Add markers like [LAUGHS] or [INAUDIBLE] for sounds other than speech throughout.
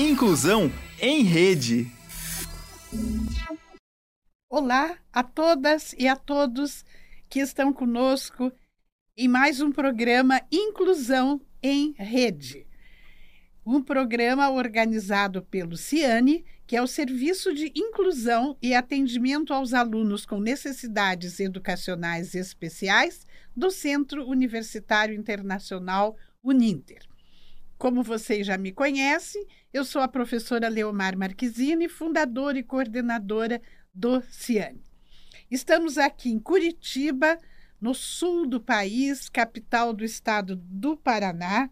Inclusão em Rede. Olá a todas e a todos que estão conosco em mais um programa Inclusão em Rede. Um programa organizado pelo CIANE, que é o Serviço de Inclusão e Atendimento aos Alunos com Necessidades Educacionais Especiais do Centro Universitário Internacional Uninter. Como vocês já me conhecem, eu sou a professora Leomar Marquezine, fundadora e coordenadora do CIANE. Estamos aqui em Curitiba, no sul do país, capital do estado do Paraná,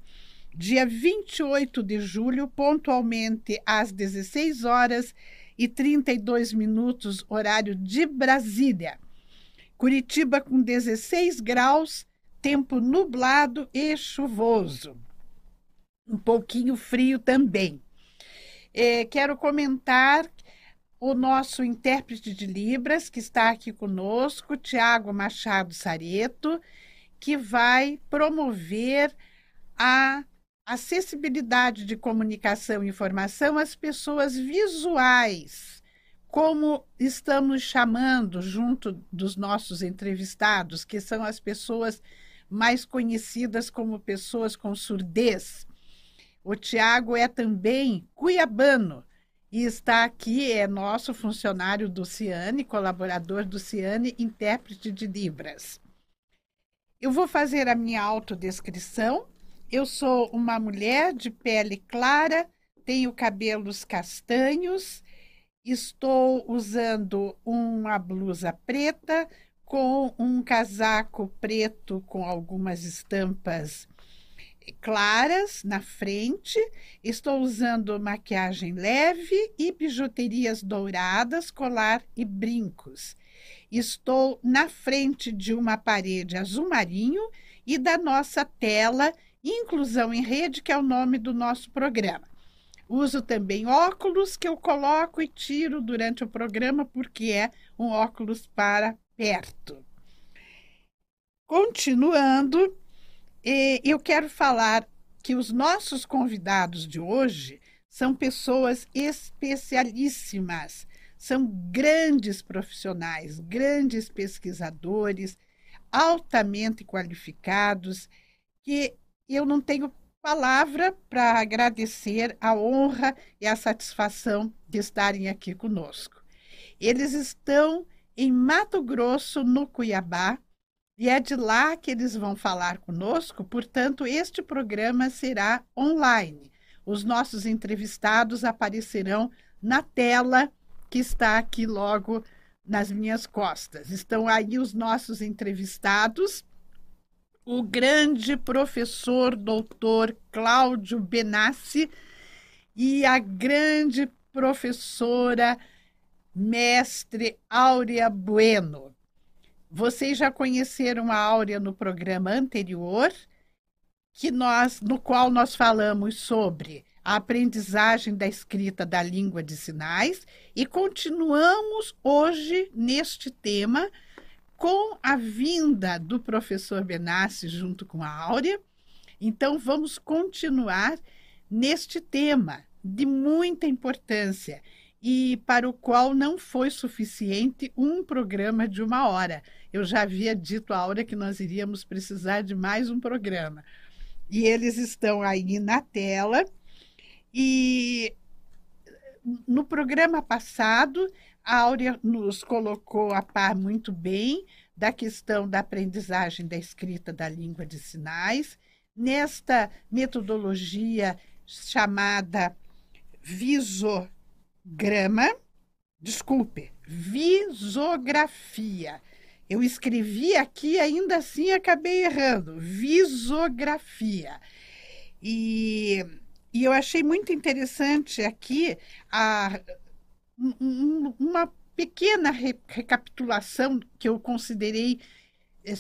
dia 28 de julho, pontualmente às 16 horas e 32 minutos, horário de Brasília. Curitiba com 16 graus, tempo nublado e chuvoso. Um pouquinho frio também. É, quero comentar o nosso intérprete de Libras, que está aqui conosco, Tiago Machado Sareto, que vai promover a acessibilidade de comunicação e informação às pessoas visuais, como estamos chamando junto dos nossos entrevistados, que são as pessoas mais conhecidas como pessoas com surdez. O Tiago é também cuiabano e está aqui, é nosso funcionário do Ciane, colaborador do Ciane, intérprete de Libras. Eu vou fazer a minha autodescrição. Eu sou uma mulher de pele clara, tenho cabelos castanhos, estou usando uma blusa preta com um casaco preto com algumas estampas claras na frente. Estou usando maquiagem leve e bijuterias douradas, colar e brincos. Estou na frente de uma parede azul marinho e da nossa tela Inclusão em Rede, que é o nome do nosso programa. Uso também óculos que eu coloco e tiro durante o programa, porque é um óculos para perto. Continuando, e eu quero falar que os nossos convidados de hoje são pessoas especialíssimas, são grandes profissionais, grandes pesquisadores, altamente qualificados, que eu não tenho palavra para agradecer a honra e a satisfação de estarem aqui conosco. Eles estão em Mato Grosso, no Cuiabá, e é de lá que eles vão falar conosco, portanto, este programa será online. Os nossos entrevistados aparecerão na tela que está aqui logo nas minhas costas. Estão aí os nossos entrevistados. O grande professor doutor Cláudio Benassi e a grande professora mestre Áurea Bueno. Vocês já conheceram a Áurea no programa anterior, que nós, no qual nós falamos sobre a aprendizagem da escrita da língua de sinais e continuamos hoje neste tema com a vinda do professor Benassi junto com a Áurea. Então vamos continuar neste tema de muita importância e para o qual não foi suficiente um programa de uma hora. Eu já havia dito à Aura que nós iríamos precisar de mais um programa. E eles estão aí na tela. E no programa passado, a Áurea nos colocou a par muito bem da questão da aprendizagem da escrita da língua de sinais, nesta metodologia chamada viso grama, desculpe, visografia. Eu escrevi aqui, ainda assim acabei errando. Visografia. E, e eu achei muito interessante aqui a, um, uma pequena re, recapitulação que eu considerei é,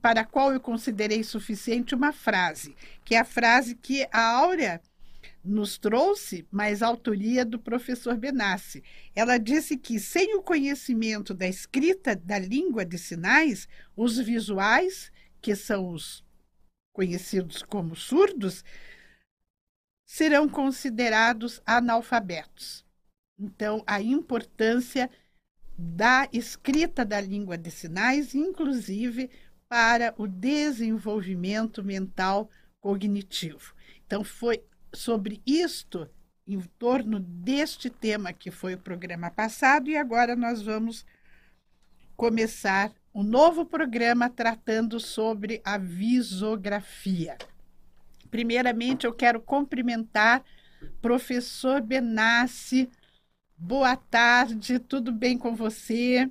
para a qual eu considerei suficiente uma frase, que é a frase que a Áurea nos trouxe, mas autoria do professor Benassi. Ela disse que, sem o conhecimento da escrita da língua de sinais, os visuais, que são os conhecidos como surdos, serão considerados analfabetos. Então, a importância da escrita da língua de sinais, inclusive para o desenvolvimento mental cognitivo. Então, foi sobre isto, em torno deste tema que foi o programa passado, e agora nós vamos começar um novo programa tratando sobre a visografia. Primeiramente, eu quero cumprimentar professor Benassi. Boa tarde, tudo bem com você?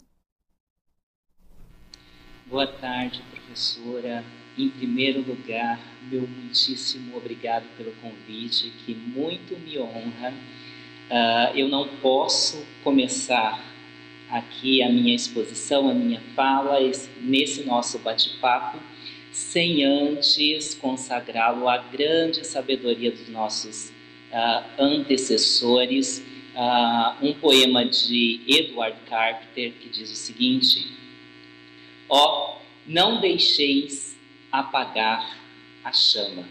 Boa tarde, professora. Em primeiro lugar, meu muitíssimo obrigado pelo convite, que muito me honra. Uh, eu não posso começar aqui a minha exposição, a minha fala, esse, nesse nosso bate-papo, sem antes consagrá-lo à grande sabedoria dos nossos uh, antecessores. Uh, um poema de Edward Carpenter que diz o seguinte Ó, oh, não deixeis apagar a chama,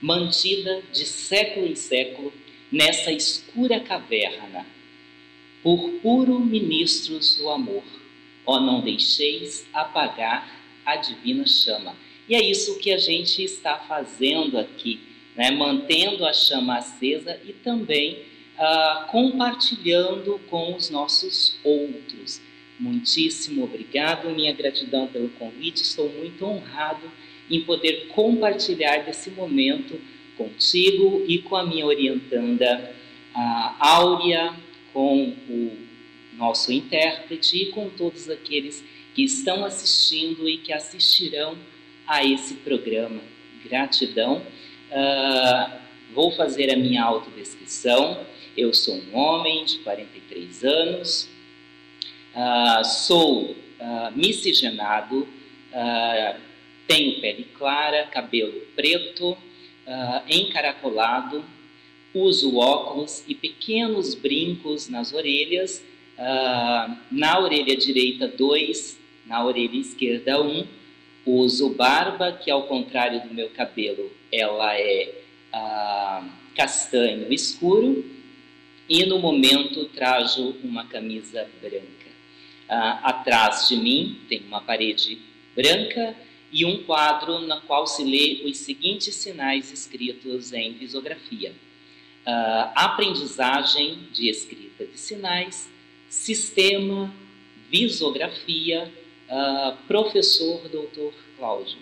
mantida de século em século nessa escura caverna, por puro ministros do amor. Ó, não deixeis apagar a divina chama. E é isso que a gente está fazendo aqui, né? mantendo a chama acesa e também uh, compartilhando com os nossos outros Muitíssimo obrigado, minha gratidão pelo convite. Estou muito honrado em poder compartilhar desse momento contigo e com a minha orientanda, a Áurea, com o nosso intérprete e com todos aqueles que estão assistindo e que assistirão a esse programa. Gratidão. Uh, vou fazer a minha autodescrição. Eu sou um homem de 43 anos, Uh, sou uh, miscigenado, uh, tenho pele clara, cabelo preto, uh, encaracolado, uso óculos e pequenos brincos nas orelhas. na orelha direita, dois, na orelha esquerda, um. Uso barba, que ao contrário do meu cabelo, ela é castanho escuro. E no momento trajo uma camisa branca. Uh, atrás de mim tem uma parede branca e um quadro na qual se lê os seguintes sinais escritos em visografia: uh, aprendizagem de escrita de sinais, sistema, visografia, uh, professor doutor Cláudio.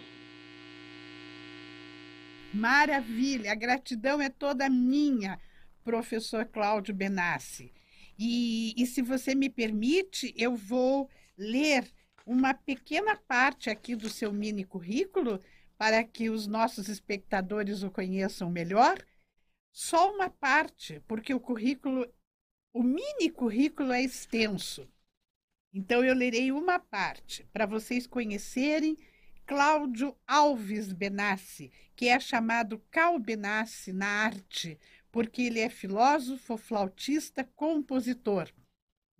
Maravilha, a gratidão é toda minha, professor Cláudio Benassi. E, e se você me permite, eu vou ler uma pequena parte aqui do seu mini currículo para que os nossos espectadores o conheçam melhor. Só uma parte, porque o currículo, o mini currículo é extenso. Então eu lerei uma parte para vocês conhecerem Cláudio Alves Benassi, que é chamado Cal Benassi na arte, porque ele é filósofo, flautista, compositor,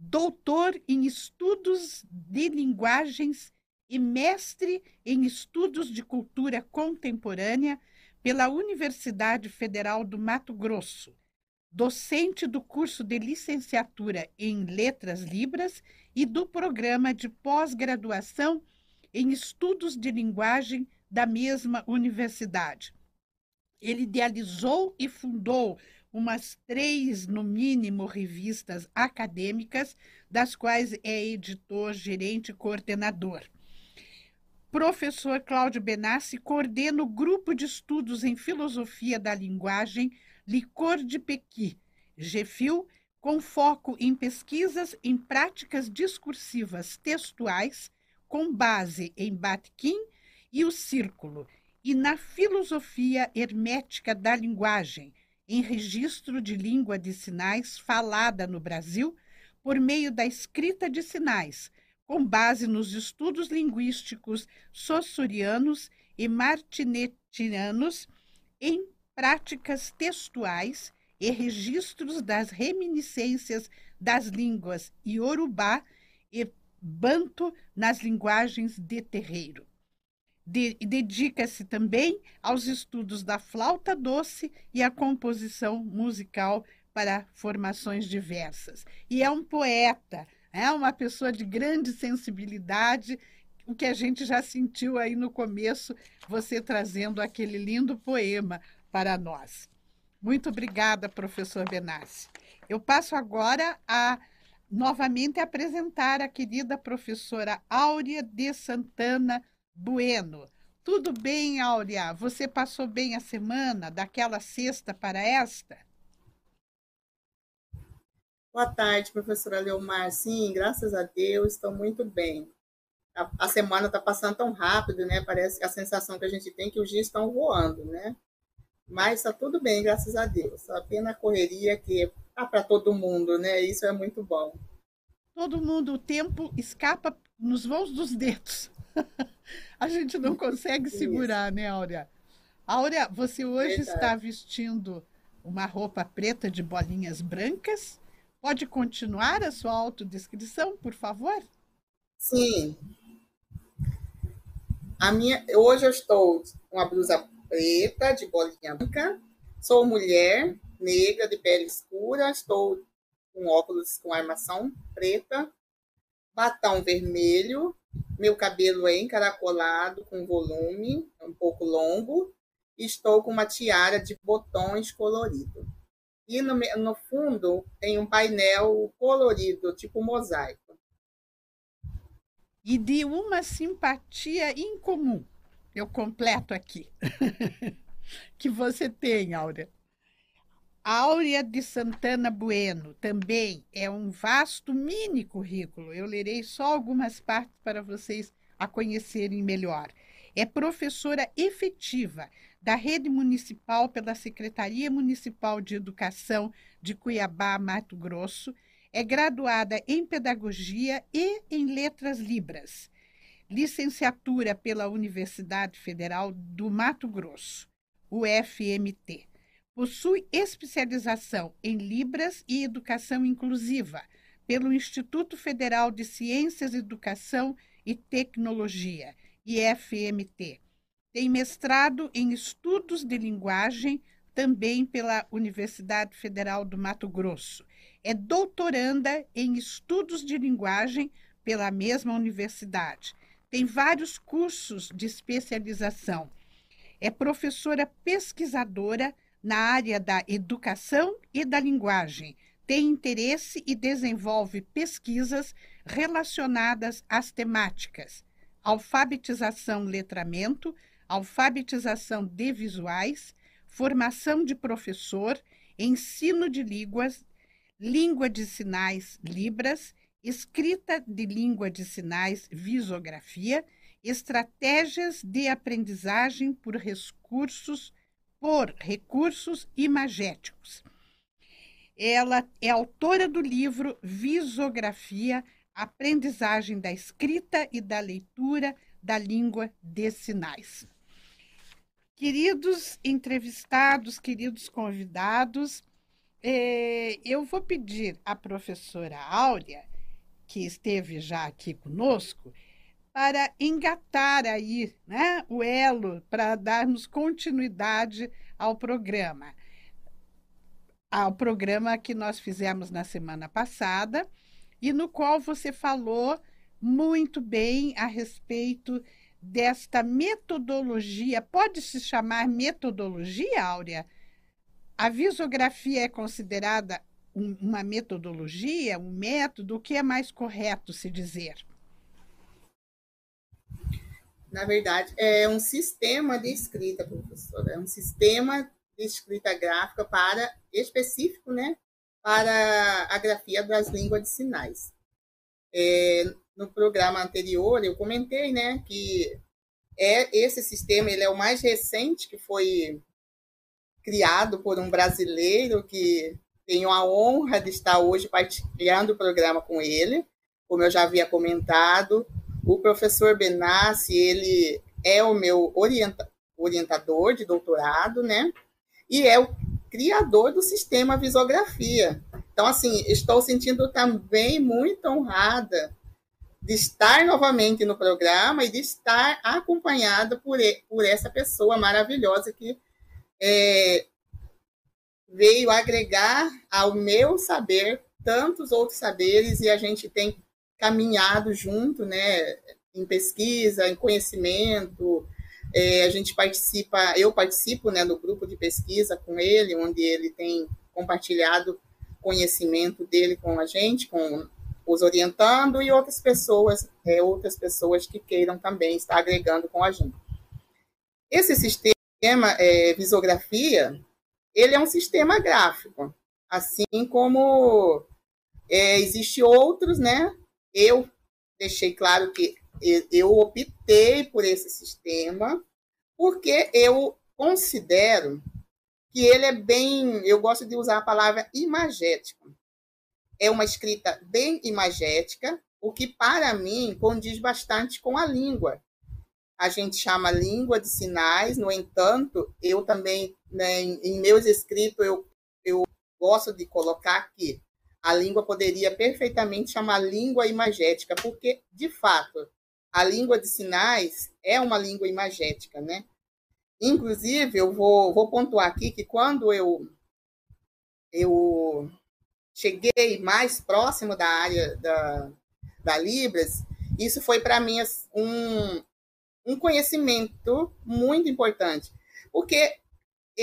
doutor em estudos de linguagens e mestre em estudos de cultura contemporânea pela Universidade Federal do Mato Grosso, docente do curso de licenciatura em Letras Libras e do programa de pós-graduação em estudos de linguagem da mesma universidade. Ele idealizou e fundou umas três, no mínimo, revistas acadêmicas, das quais é editor, gerente e coordenador. Professor Cláudio Benassi coordena o grupo de estudos em filosofia da linguagem Licor de Pequi, GFIL, com foco em pesquisas em práticas discursivas textuais, com base em Batkin e o Círculo, e na filosofia hermética da linguagem, em registro de língua de sinais falada no Brasil por meio da escrita de sinais, com base nos estudos linguísticos sossurianos e martinetianos em práticas textuais e registros das reminiscências das línguas iorubá e banto nas linguagens de terreiro. De, dedica-se também aos estudos da flauta doce e à composição musical para formações diversas. E é um poeta, é uma pessoa de grande sensibilidade, o que a gente já sentiu aí no começo, você trazendo aquele lindo poema para nós. Muito obrigada, professor Benassi. Eu passo agora a novamente apresentar a querida professora Áurea de Santana Bueno. Tudo bem, Áurea? Você passou bem a semana, daquela sexta para esta? Boa tarde, professora Leomar. Sim, graças a Deus, estou muito bem. A, a semana está passando tão rápido, né? Parece a sensação que a gente tem que os dias estão voando, né? Mas está tudo bem, graças a Deus. Apenas a correria que tá para todo mundo, né? Isso é muito bom. Todo mundo, o tempo escapa nos voos dos dedos. [LAUGHS] a gente não consegue segurar, né, Áurea? Áurea, você hoje Verdade. está vestindo uma roupa preta de bolinhas brancas Pode continuar a sua autodescrição, por favor? Sim. A minha, hoje eu estou com uma blusa preta, de bolinha branca. Sou mulher, negra, de pele escura. Estou com óculos com armação preta, batom vermelho. Meu cabelo é encaracolado, com volume, um pouco longo. Estou com uma tiara de botões colorido. E no, no fundo tem um painel colorido, tipo mosaico. E de uma simpatia incomum, eu completo aqui, [LAUGHS] que você tem, Áurea. Áurea de Santana Bueno também é um vasto mini currículo. Eu lerei só algumas partes para vocês a conhecerem melhor. É professora efetiva da rede municipal pela Secretaria Municipal de Educação de Cuiabá, Mato Grosso, é graduada em Pedagogia e em Letras Libras, licenciatura pela Universidade Federal do Mato Grosso, UFMT. Possui especialização em Libras e Educação Inclusiva pelo Instituto Federal de Ciências, Educação e Tecnologia, IFMT tem mestrado em Estudos de Linguagem, também pela Universidade Federal do Mato Grosso. É doutoranda em Estudos de Linguagem pela mesma universidade. Tem vários cursos de especialização. É professora pesquisadora na área da educação e da linguagem. Tem interesse e desenvolve pesquisas relacionadas às temáticas alfabetização, letramento, alfabetização de visuais, formação de professor, ensino de línguas, língua de sinais, Libras, escrita de língua de sinais, visografia, estratégias de aprendizagem por recursos, por recursos imagéticos. Ela é autora do livro Visografia, Aprendizagem da Escrita e da Leitura da Língua de Sinais. Queridos entrevistados, queridos convidados, eh, eu vou pedir à professora Áurea, que esteve já aqui conosco, para engatar aí né, o elo, para darmos continuidade ao programa. Ao programa que nós fizemos na semana passada e no qual você falou muito bem a respeito desta metodologia, pode se chamar metodologia, Áurea? A visografia é considerada um, uma metodologia, um método? O que é mais correto se dizer? Na verdade, é um sistema de escrita, professora. É um sistema de escrita gráfica para específico, né, para a grafia das línguas de sinais. É, no programa anterior eu comentei, né, que é esse sistema ele é o mais recente que foi criado por um brasileiro que tenho a honra de estar hoje partilhando o programa com ele, como eu já havia comentado. O professor Benassi, ele é o meu orienta orientador de doutorado, né? E é o criador do sistema Visografia. Então, assim, estou sentindo também muito honrada de estar novamente no programa e de estar acompanhada por, por essa pessoa maravilhosa que é, veio agregar ao meu saber tantos outros saberes e a gente tem caminhado junto, né, em pesquisa, em conhecimento. É, a gente participa, eu participo, né, no grupo de pesquisa com ele, onde ele tem compartilhado conhecimento dele com a gente, com os orientando e outras pessoas, é, outras pessoas que queiram também estar agregando com a gente. Esse sistema é, visografia, ele é um sistema gráfico, assim como é, existe outros, né? Eu deixei claro que eu optei por esse sistema porque eu considero que ele é bem, eu gosto de usar a palavra imagético. É uma escrita bem imagética, o que para mim condiz bastante com a língua. A gente chama língua de sinais, no entanto, eu também, né, em meus escritos, eu, eu gosto de colocar que a língua poderia perfeitamente chamar língua imagética, porque, de fato, a língua de sinais é uma língua imagética, né? Inclusive, eu vou, vou pontuar aqui que quando eu, eu cheguei mais próximo da área da, da Libras, isso foi para mim um, um conhecimento muito importante, porque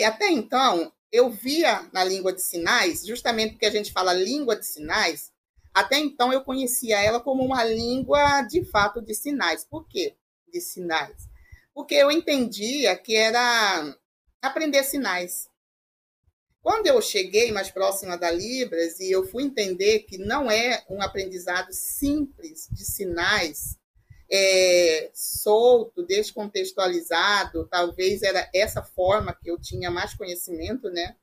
até então eu via na língua de sinais, justamente porque a gente fala língua de sinais, até então eu conhecia ela como uma língua de fato de sinais. Por quê? De sinais. Porque eu entendia que era aprender sinais. Quando eu cheguei mais próxima da Libras e eu fui entender que não é um aprendizado simples de sinais, é, solto, descontextualizado, talvez era essa forma que eu tinha mais conhecimento, né,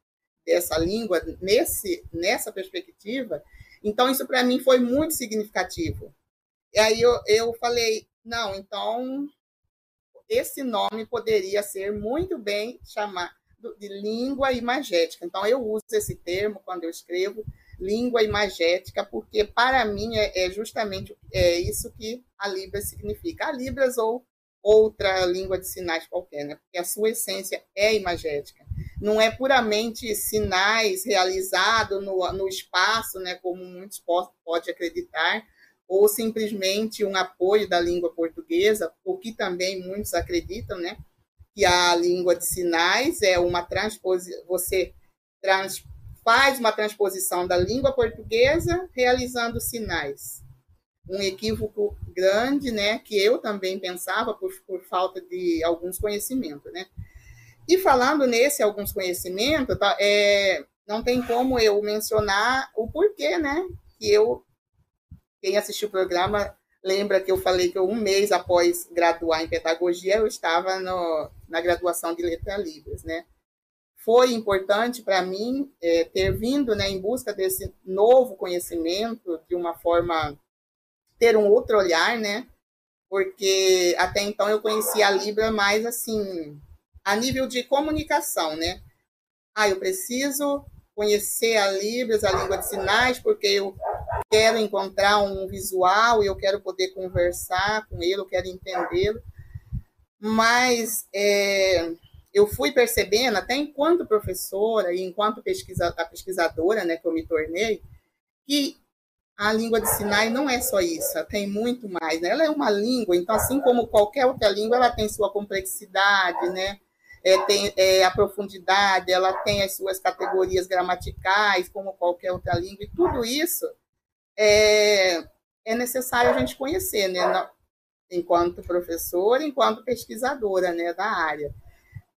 dessa língua nesse nessa perspectiva. Então isso para mim foi muito significativo. E aí eu, eu falei, não, então esse nome poderia ser muito bem chamado de língua imagética. Então eu uso esse termo quando eu escrevo língua imagética, porque para mim é, é justamente é isso que a Libras significa. A Libras ou outra língua de sinais qualquer, né? Porque a sua essência é imagética. Não é puramente sinais realizados no, no espaço, né? Como muitos podem acreditar, ou simplesmente um apoio da língua portuguesa, o que também muitos acreditam, né? Que a língua de sinais é uma transposição, você trans, faz uma transposição da língua portuguesa realizando sinais. Um equívoco grande, né, que eu também pensava por, por falta de alguns conhecimentos, né. E falando nesse alguns conhecimentos, tá, é, não tem como eu mencionar o porquê, né, que eu, quem assistiu o programa lembra que eu falei que um mês após graduar em pedagogia, eu estava no, na graduação de Letra Libras, né foi importante para mim é, ter vindo né, em busca desse novo conhecimento, de uma forma, ter um outro olhar, né? Porque até então eu conhecia a Libra mais assim, a nível de comunicação, né? Ah, eu preciso conhecer a Libras, a língua de sinais, porque eu quero encontrar um visual eu quero poder conversar com ele, eu quero entendê-lo. Mas é, eu fui percebendo, até enquanto professora e enquanto pesquisa, pesquisadora né, que eu me tornei, que a língua de sinais não é só isso, tem muito mais. Né? Ela é uma língua, então, assim como qualquer outra língua, ela tem sua complexidade, né? É, tem é, a profundidade, ela tem as suas categorias gramaticais, como qualquer outra língua, e tudo isso é, é necessário a gente conhecer, né? enquanto professora, enquanto pesquisadora né, da área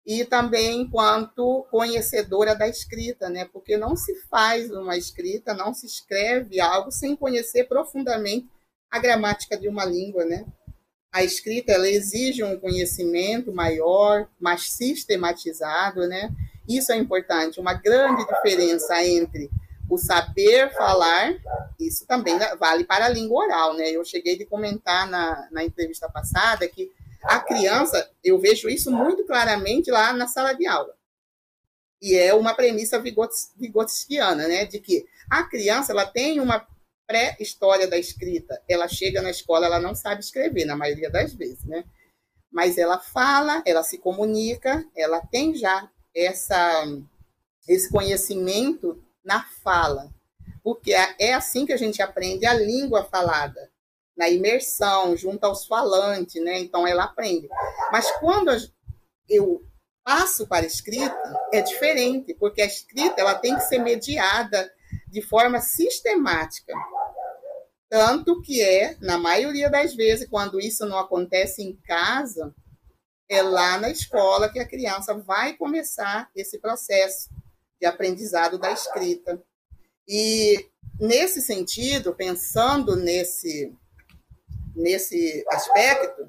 e também enquanto conhecedora da escrita, né? Porque não se faz uma escrita, não se escreve algo sem conhecer profundamente a gramática de uma língua, né? A escrita ela exige um conhecimento maior, mais sistematizado, né? Isso é importante, uma grande diferença entre o saber falar, isso também vale para a língua oral, né? Eu cheguei de comentar na, na entrevista passada que a criança, eu vejo isso muito claramente lá na sala de aula. E é uma premissa vigotskiana, né? De que a criança ela tem uma pré-história da escrita. Ela chega na escola, ela não sabe escrever, na maioria das vezes, né? Mas ela fala, ela se comunica, ela tem já essa, esse conhecimento na fala. Porque é, é assim que a gente aprende a língua falada, na imersão, junto aos falantes, né? Então ela aprende. Mas quando eu passo para a escrita, é diferente, porque a escrita ela tem que ser mediada de forma sistemática. Tanto que é, na maioria das vezes, quando isso não acontece em casa, é lá na escola que a criança vai começar esse processo de aprendizado da escrita. E nesse sentido, pensando nesse nesse aspecto,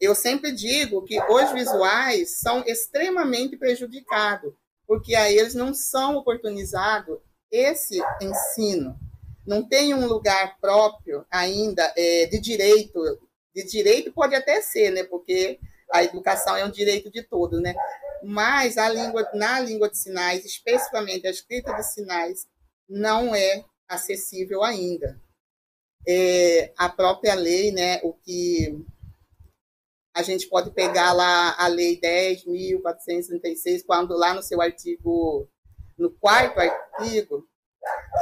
eu sempre digo que os visuais são extremamente prejudicados, porque a eles não são oportunizados esse ensino. Não tem um lugar próprio ainda é, de direito. De direito pode até ser, né? Porque a educação é um direito de todos, né? Mas a língua, na língua de sinais, especificamente a escrita de sinais, não é acessível ainda. É, a própria lei, né? O que a gente pode pegar lá a lei 10.436, quando lá no seu artigo no quarto artigo,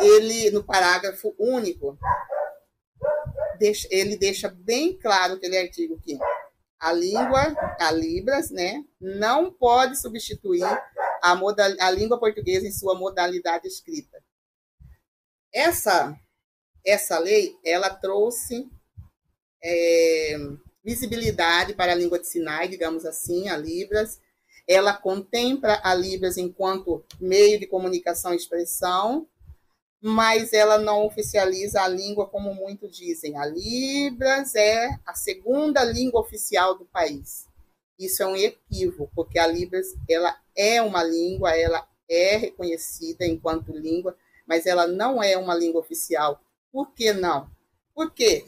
ele, no parágrafo único, deixa, ele deixa bem claro aquele artigo que a língua, a Libras, né, não pode substituir a, modal, a língua portuguesa em sua modalidade escrita. Essa, essa lei, ela trouxe é, visibilidade para a língua de sinais, digamos assim, a Libras, ela contempla a Libras enquanto meio de comunicação e expressão, mas ela não oficializa a língua como muitos dizem. A Libras é a segunda língua oficial do país. Isso é um equívoco, porque a Libras ela é uma língua, ela é reconhecida enquanto língua, mas ela não é uma língua oficial. Por que não? Porque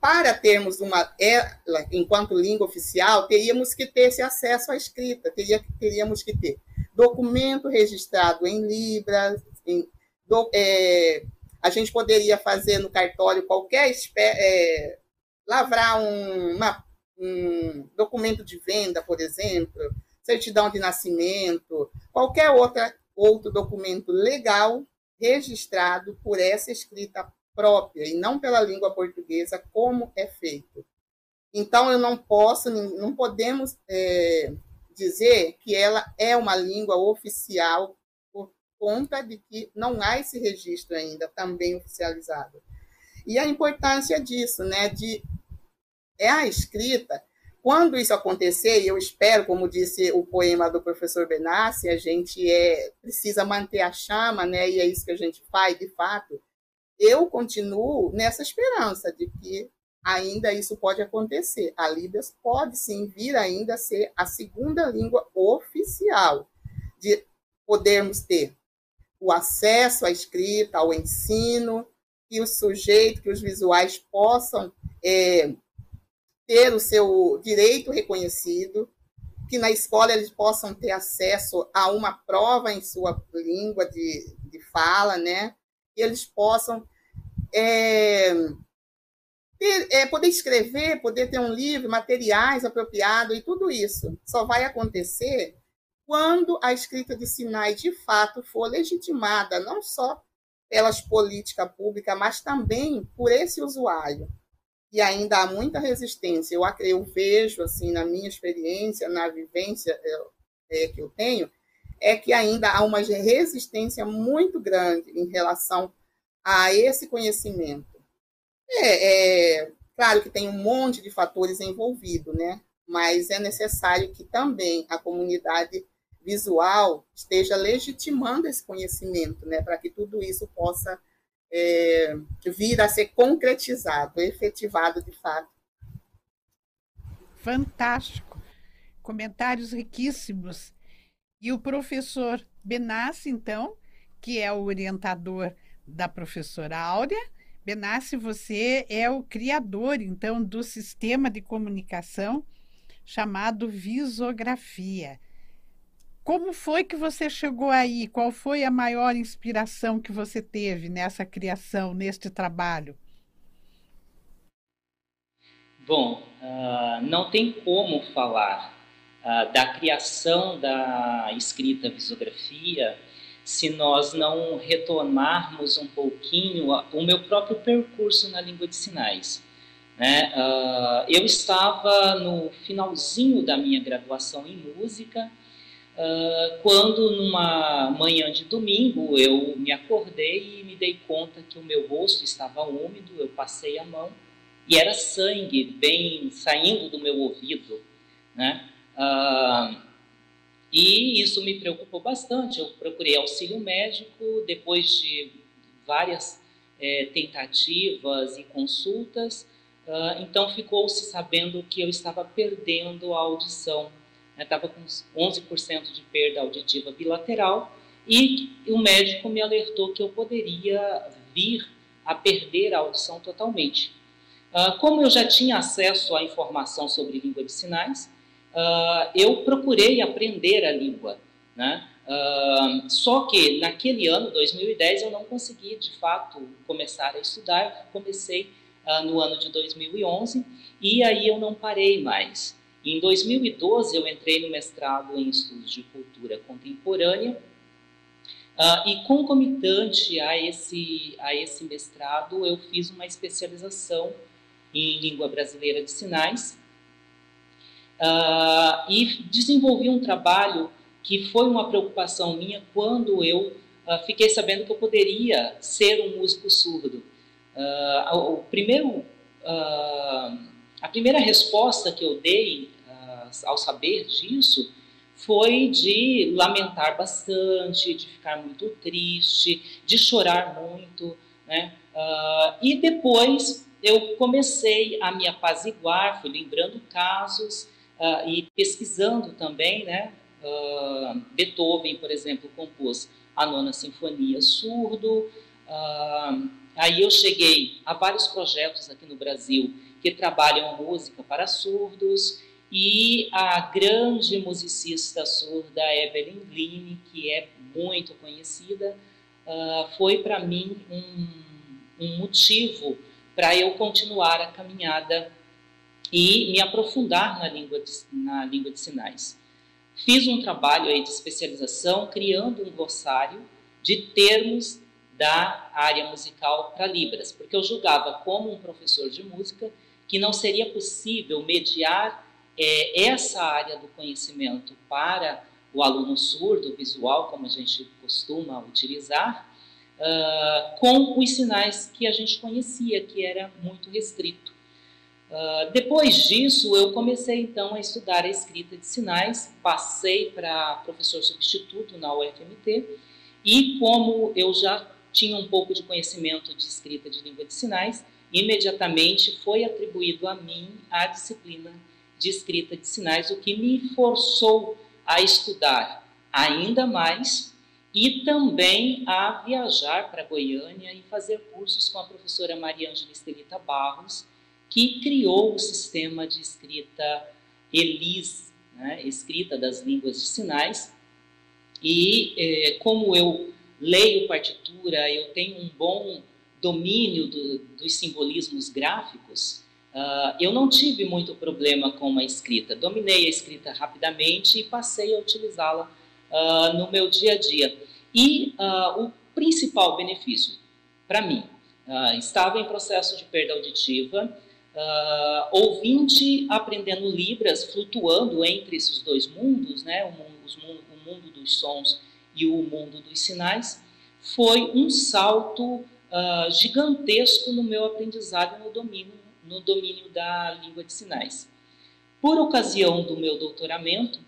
para termos uma ela enquanto língua oficial, teríamos que ter esse acesso à escrita, teria, teríamos que ter documento registrado em Libras, em, do, é, a gente poderia fazer no cartório qualquer é, lavrar um, uma, um documento de venda, por exemplo, certidão de nascimento, qualquer outra, outro documento legal registrado por essa escrita própria e não pela língua portuguesa, como é feito. Então, eu não posso, não podemos é, dizer que ela é uma língua oficial por conta de que não há esse registro ainda também oficializado. E a importância disso, né, de é a escrita. Quando isso acontecer, e eu espero, como disse o poema do professor Benassi, a gente é, precisa manter a chama, né, e é isso que a gente faz, de fato, eu continuo nessa esperança de que ainda isso pode acontecer. A Libras pode sim vir ainda a ser a segunda língua oficial, de podermos ter o acesso à escrita, ao ensino, que os sujeitos, que os visuais possam é, ter o seu direito reconhecido, que na escola eles possam ter acesso a uma prova em sua língua de, de fala, né? que eles possam é, ter, é, poder escrever, poder ter um livro, materiais apropriados e tudo isso. Só vai acontecer quando a escrita de sinais de fato for legitimada, não só pelas políticas públicas, mas também por esse usuário. E ainda há muita resistência. Eu, eu vejo, assim, na minha experiência, na vivência é, que eu tenho, é que ainda há uma resistência muito grande em relação a esse conhecimento. É, é claro que tem um monte de fatores envolvidos, né? Mas é necessário que também a comunidade visual esteja legitimando esse conhecimento, né? Para que tudo isso possa é, vir a ser concretizado, efetivado de fato. Fantástico. Comentários riquíssimos. E o professor Benassi, então, que é o orientador da professora Áurea. Benassi, você é o criador, então, do sistema de comunicação chamado visografia. Como foi que você chegou aí? Qual foi a maior inspiração que você teve nessa criação, neste trabalho? Bom, uh, não tem como falar uh, da criação da escrita visografia se nós não retomarmos um pouquinho o meu próprio percurso na língua de sinais. Né? Uh, eu estava no finalzinho da minha graduação em música, uh, quando numa manhã de domingo eu me acordei e me dei conta que o meu rosto estava úmido, eu passei a mão e era sangue bem saindo do meu ouvido. Né? Uh, e isso me preocupou bastante. Eu procurei auxílio médico depois de várias é, tentativas e consultas. Uh, então ficou-se sabendo que eu estava perdendo a audição. Estava né? com 11% de perda auditiva bilateral e o médico me alertou que eu poderia vir a perder a audição totalmente. Uh, como eu já tinha acesso à informação sobre língua de sinais, uh, eu procurei aprender a língua. Né? Uh, só que naquele ano, 2010, eu não consegui de fato começar a estudar. Comecei uh, no ano de 2011 e aí eu não parei mais. Em 2012 eu entrei no mestrado em estudos de cultura contemporânea uh, e concomitante a esse a esse mestrado eu fiz uma especialização em língua brasileira de sinais uh, e desenvolvi um trabalho que foi uma preocupação minha quando eu uh, fiquei sabendo que eu poderia ser um músico surdo. Uh, o primeiro, a primeira resposta que eu dei ao saber disso foi de lamentar bastante, de ficar muito triste, de chorar muito, né? e depois eu comecei a me apaziguar, fui lembrando casos e pesquisando também, né? Beethoven, por exemplo, compôs a nona sinfonia surdo. Uh, Aí eu cheguei a vários projetos aqui no Brasil que trabalham música para surdos e a grande musicista surda Evelyn Glean, que é muito conhecida, uh, foi para mim um, um motivo para eu continuar a caminhada e me aprofundar na língua de, na língua de sinais. Fiz um trabalho aí de especialização criando um glossário de termos da área musical para Libras, porque eu julgava, como um professor de música, que não seria possível mediar é, essa área do conhecimento para o aluno surdo, visual, como a gente costuma utilizar, uh, com os sinais que a gente conhecia, que era muito restrito. Uh, depois disso, eu comecei então a estudar a escrita de sinais, passei para professor substituto na UFMT, e como eu já tinha um pouco de conhecimento de escrita de língua de sinais, imediatamente foi atribuído a mim a disciplina de escrita de sinais, o que me forçou a estudar ainda mais e também a viajar para Goiânia e fazer cursos com a professora Maria Ângela Estelita Barros, que criou o sistema de escrita ELIS, né, escrita das línguas de sinais. E eh, como eu leio partitura, eu tenho um bom domínio do, dos simbolismos gráficos, uh, eu não tive muito problema com a escrita. Dominei a escrita rapidamente e passei a utilizá-la uh, no meu dia a dia. E uh, o principal benefício, para mim, estava em processo de perda auditiva, ouvinte aprendendo Libras, flutuando entre esses dois mundos, né, o mundo, o mundo dos sons e o mundo dos sinais, foi um salto uh, gigantesco no meu aprendizado no domínio, no domínio da língua de sinais. Por ocasião do meu doutoramento,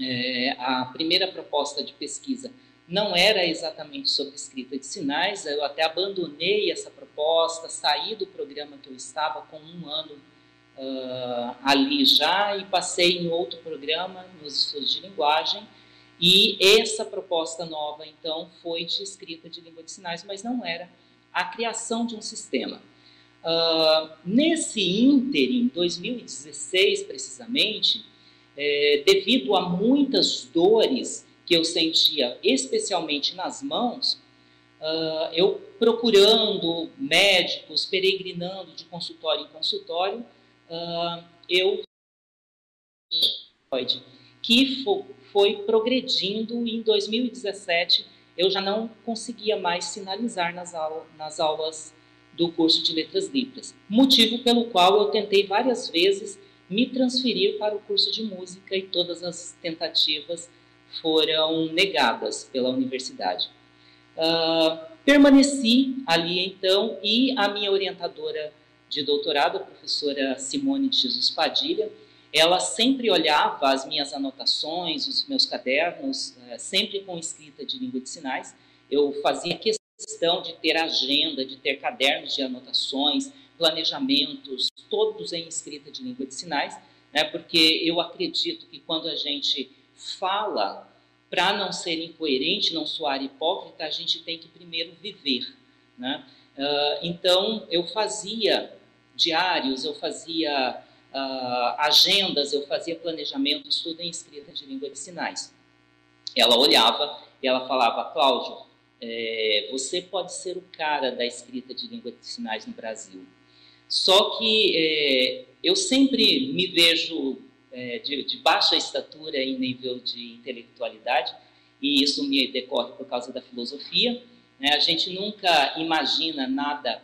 é, a primeira proposta de pesquisa não era exatamente sobre escrita de sinais, eu até abandonei essa proposta, saí do programa que eu estava com um ano uh, ali já e passei em outro programa, nos estudos de linguagem, e essa proposta nova, então, foi de escrita de língua de sinais, mas não era a criação de um sistema. Uh, nesse ínterim, 2016 precisamente, é, devido a muitas dores que eu sentia, especialmente nas mãos, uh, eu procurando médicos, peregrinando de consultório em consultório, uh, eu que foi progredindo e em 2017 eu já não conseguia mais sinalizar nas, aula, nas aulas do curso de Letras Libras, motivo pelo qual eu tentei várias vezes me transferir para o curso de música e todas as tentativas foram negadas pela universidade. Uh, permaneci ali então e a minha orientadora de doutorado, a professora Simone de Jesus Padilha, ela sempre olhava as minhas anotações, os meus cadernos, uh, sempre com escrita de língua de sinais. Eu fazia questão de ter agenda, de ter cadernos de anotações, planejamentos, todos em escrita de língua de sinais, né, porque eu acredito que quando a gente fala, para não ser incoerente, não soar hipócrita, a gente tem que primeiro viver. Né? Uh, então, eu fazia diários, eu fazia uh, agendas, eu fazia planejamentos, tudo em escrita de língua de sinais. Ela olhava e ela falava, Cláudio, é, você pode ser o cara da escrita de língua de sinais no Brasil. Só que é, eu sempre me vejo é, de, de, baixa estatura em nível de intelectualidade, e isso me decorre por causa da filosofia. Né? A gente nunca imagina nada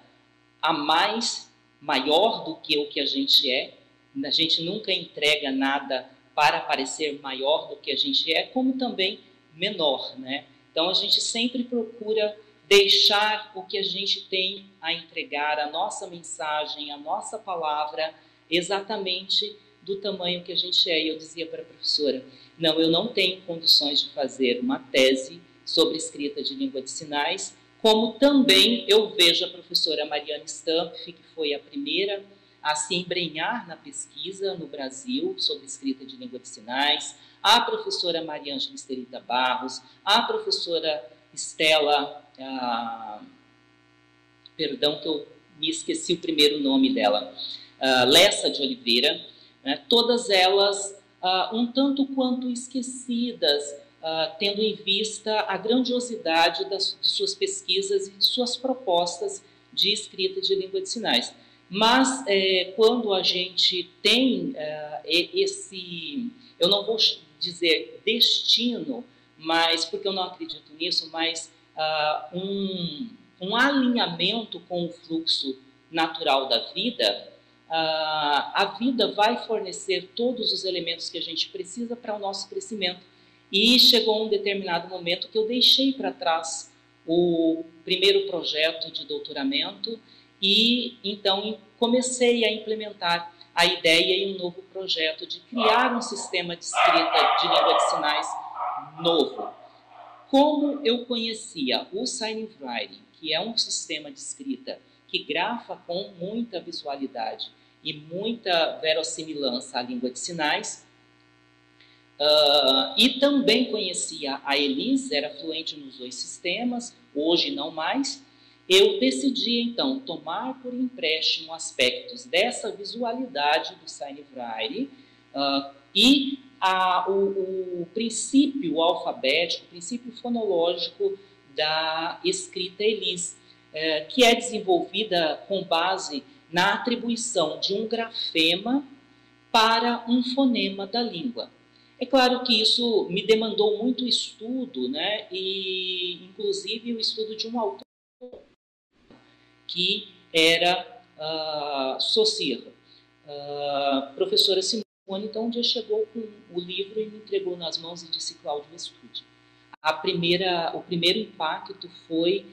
a mais, maior do que o que a gente é, a gente nunca entrega nada para parecer maior do que a gente é, como também menor. Né? Então a gente sempre procura deixar o que a gente tem a entregar, a nossa mensagem, a nossa palavra, exatamente do tamanho que a gente é. E eu dizia para a professora: não, eu não tenho condições de fazer uma tese sobre escrita de língua de sinais, como também eu vejo a professora Mariana Stampf, que foi a primeira a se embrenhar na pesquisa no Brasil sobre escrita de língua de sinais, a professora Maria Ângela Barros, a professora Estela, ah, perdão que eu me esqueci o primeiro nome dela, Lessa de Oliveira, né, todas elas ah, um tanto quanto esquecidas, ah, tendo em vista a grandiosidade das, de suas pesquisas e suas propostas de escrita de língua de sinais. Mas é, quando a gente tem é, esse, eu não vou dizer destino, mas porque eu não acredito nisso, mas uh, um, um alinhamento com o fluxo natural da vida, uh, a vida vai fornecer todos os elementos que a gente precisa para o nosso crescimento. E chegou um determinado momento que eu deixei para trás o primeiro projeto de doutoramento e então comecei a implementar a ideia e um novo projeto de criar um sistema de escrita de língua de sinais novo. Como eu conhecia o Signing Writing, que é um sistema de escrita que grafa com muita visualidade e muita verossimilhança à língua de sinais, uh, e também conhecia a Elise, era fluente nos dois sistemas, hoje não mais, eu decidi então tomar por empréstimo aspectos dessa visualidade do Sign Braille uh, e a, o, o, princípio alfabético, o princípio fonológico da escrita Elis, uh, que é desenvolvida com base na atribuição de um grafema para um fonema da língua. É claro que isso me demandou muito estudo, né? E inclusive o estudo de um autor que era uh. Uh, professora Simone, então, um dia chegou com o livro e me entregou nas mãos e disse, Cláudio, estude. A primeira, o primeiro impacto foi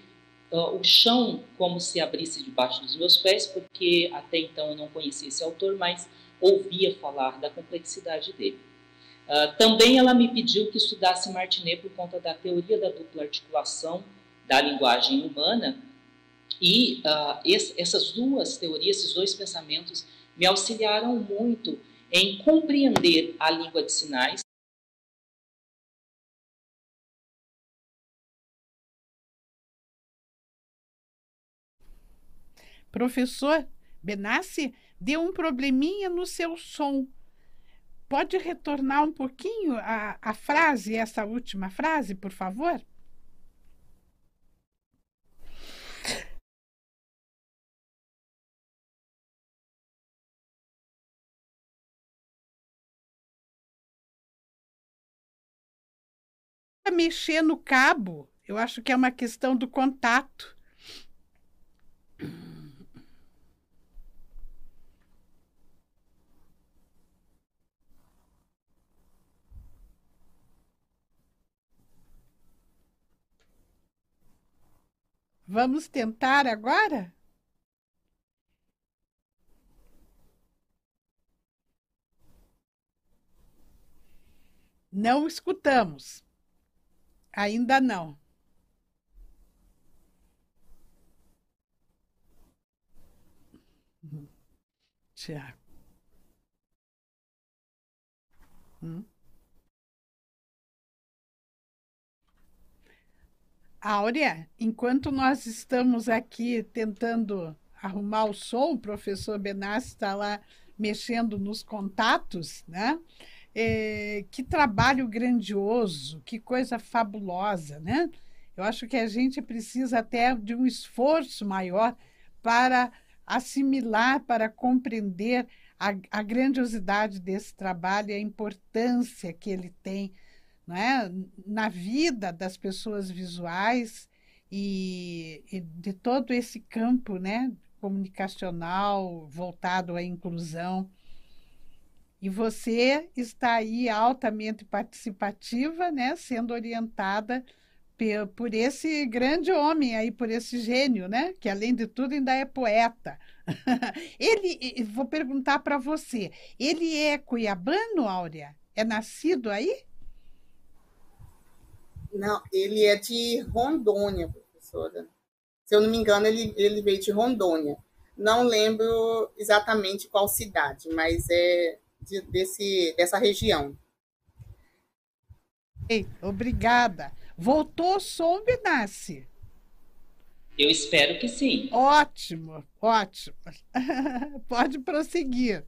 uh, o chão como se abrisse debaixo dos meus pés, porque até então eu não conhecia esse autor, mas ouvia falar da complexidade dele. Uh, também ela me pediu que estudasse Martinet por conta da teoria da dupla articulação da linguagem humana, e uh, esse, essas duas teorias, esses dois pensamentos, me auxiliaram muito em compreender a língua de sinais. Professor Benassi, deu um probleminha no seu som. pode retornar um pouquinho a, a frase, essa última frase, por favor? mexer no cabo. Eu acho que é uma questão do contato. Vamos tentar agora? Não escutamos. Ainda não. Tiago. Hum? Áurea, enquanto nós estamos aqui tentando arrumar o som, o professor Benassi está lá mexendo nos contatos, né? É, que trabalho grandioso, que coisa fabulosa, né? Eu acho que a gente precisa até de um esforço maior para assimilar, para compreender a, a grandiosidade desse trabalho e a importância que ele tem é? na vida das pessoas visuais e, e, de todo esse campo né, comunicacional voltado à inclusão. E você está aí altamente participativa, né, sendo orientada por esse grande homem aí, por esse gênio, né, que além de tudo ainda é poeta. [LAUGHS] ele, vou perguntar para você, ele é cuiabano, Áurea? É nascido aí? Não, ele é de Rondônia, professora. Se eu não me engano, ele, ele veio de Rondônia. Não lembro exatamente qual cidade, mas é de, desse, dessa região. Ei, obrigada. Voltou o som, Benassi? Eu espero que sim. Ótimo, ótimo. [LAUGHS] Pode prosseguir.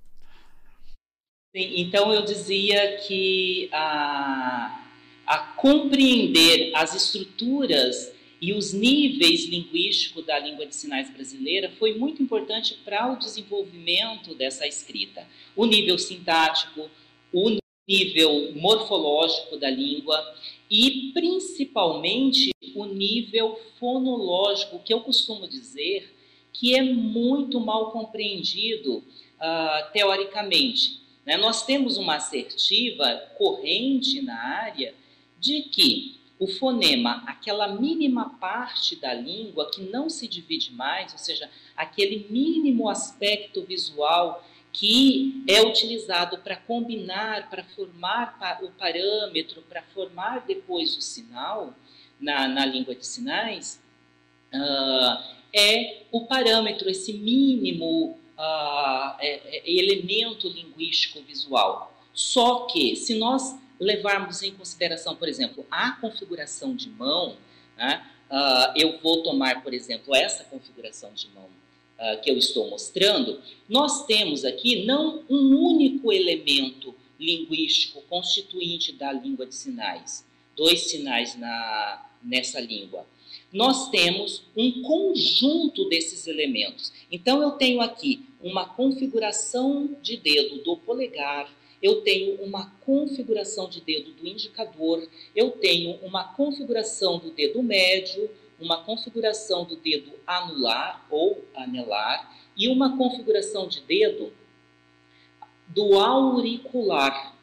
Sim, então eu dizia que a, a compreender as estruturas e os níveis linguísticos da língua de sinais brasileira foi muito importante para o desenvolvimento dessa escrita. O nível sintático, o nível morfológico da língua e principalmente o nível fonológico, que eu costumo dizer que é muito mal compreendido uh, teoricamente. Né? Nós temos uma assertiva corrente na área de que o fonema, aquela mínima parte da língua que não se divide mais, ou seja, aquele mínimo aspecto visual que é utilizado para combinar, para formar o parâmetro, para formar depois o sinal na, na língua de sinais, uh, é o parâmetro, esse mínimo uh, é, é elemento linguístico visual. Só que, se nós levarmos em consideração, por exemplo, a configuração de mão, né? uh, eu vou tomar, por exemplo, essa configuração de mão uh, que eu estou mostrando, nós temos aqui não um único elemento linguístico constituinte da língua de sinais, dois sinais na, nessa língua. Nós temos um conjunto desses elementos. Então, eu tenho aqui uma configuração de dedo do polegar, eu tenho uma configuração de dedo do indicador, eu tenho uma configuração do dedo médio, uma configuração do dedo anular ou anelar e uma configuração de dedo do auricular.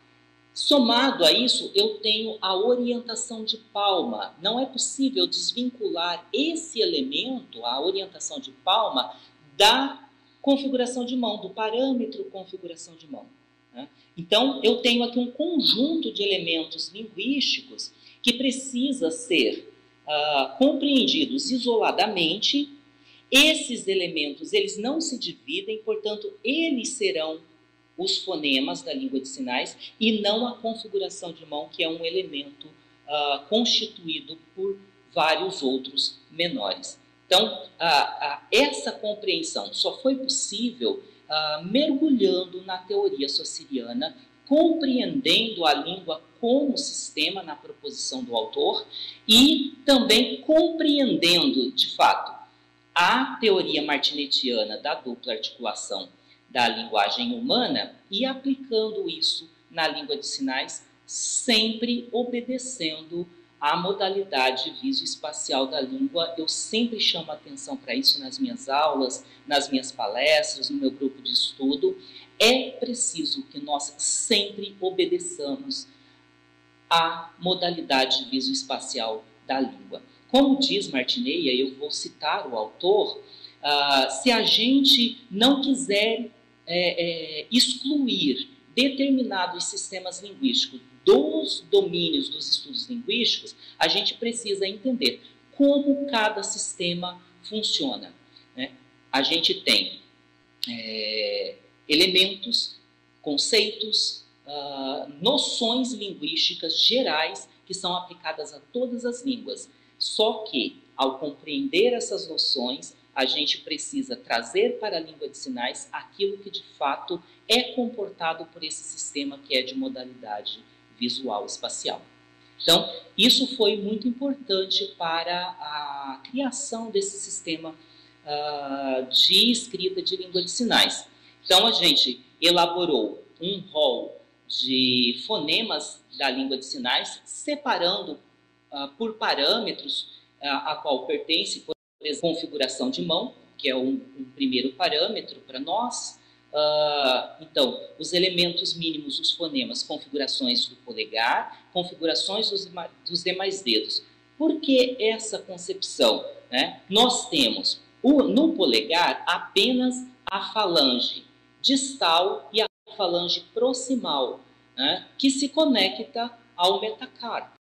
Somado a isso, eu tenho a orientação de palma. Não é possível desvincular esse elemento, a orientação de palma, da configuração de mão, do parâmetro configuração de mão. Né? Então, eu tenho aqui um conjunto de elementos linguísticos que precisa ser uh, compreendidos isoladamente. Esses elementos, eles não se dividem, portanto, eles serão os fonemas da língua de sinais e não a configuração de mão, que é um elemento uh, constituído por vários outros menores. Então, essa compreensão só foi possível uh, mergulhando na teoria sociriana compreendendo a língua como sistema na proposição do autor e também compreendendo, de fato, a teoria martinetiana da dupla articulação da linguagem humana e aplicando isso na língua de sinais, sempre obedecendo à modalidade visoespacial da língua. Eu sempre chamo atenção para isso nas minhas aulas, nas minhas palestras, no meu grupo de estudo. É preciso que nós sempre obedeçamos à modalidade visoespacial da língua. Como diz Martineia, eu vou citar o autor, uh, se a gente não quiser é, é, excluir determinados sistemas linguísticos dos domínios dos estudos linguísticos, a gente precisa entender como cada sistema funciona. Né? A gente tem é, elementos, conceitos, uh, noções linguísticas gerais que são aplicadas a todas as línguas. Só que, ao compreender essas noções, a gente precisa trazer para a língua de sinais aquilo que de fato é comportado por esse sistema que é de modalidade visual espacial. Então, isso foi muito importante para a criação desse sistema uh, de escrita de língua de sinais. Então, a gente elaborou um rol de fonemas da língua de sinais, separando uh, por parâmetros uh, a qual pertence, por exemplo, configuração de mão, que é um, um primeiro parâmetro para nós. Uh, então, os elementos mínimos, os fonemas, configurações do polegar, configurações dos, dos demais dedos. Por que essa concepção? Né? Nós temos o, no polegar apenas a falange distal e a falange proximal, né? que se conecta ao metacarpo.